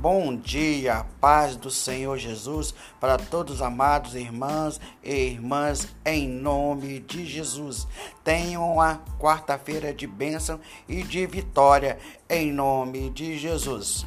Bom dia, paz do Senhor Jesus para todos os amados irmãos e irmãs, em nome de Jesus. Tenham a quarta-feira de bênção e de vitória, em nome de Jesus.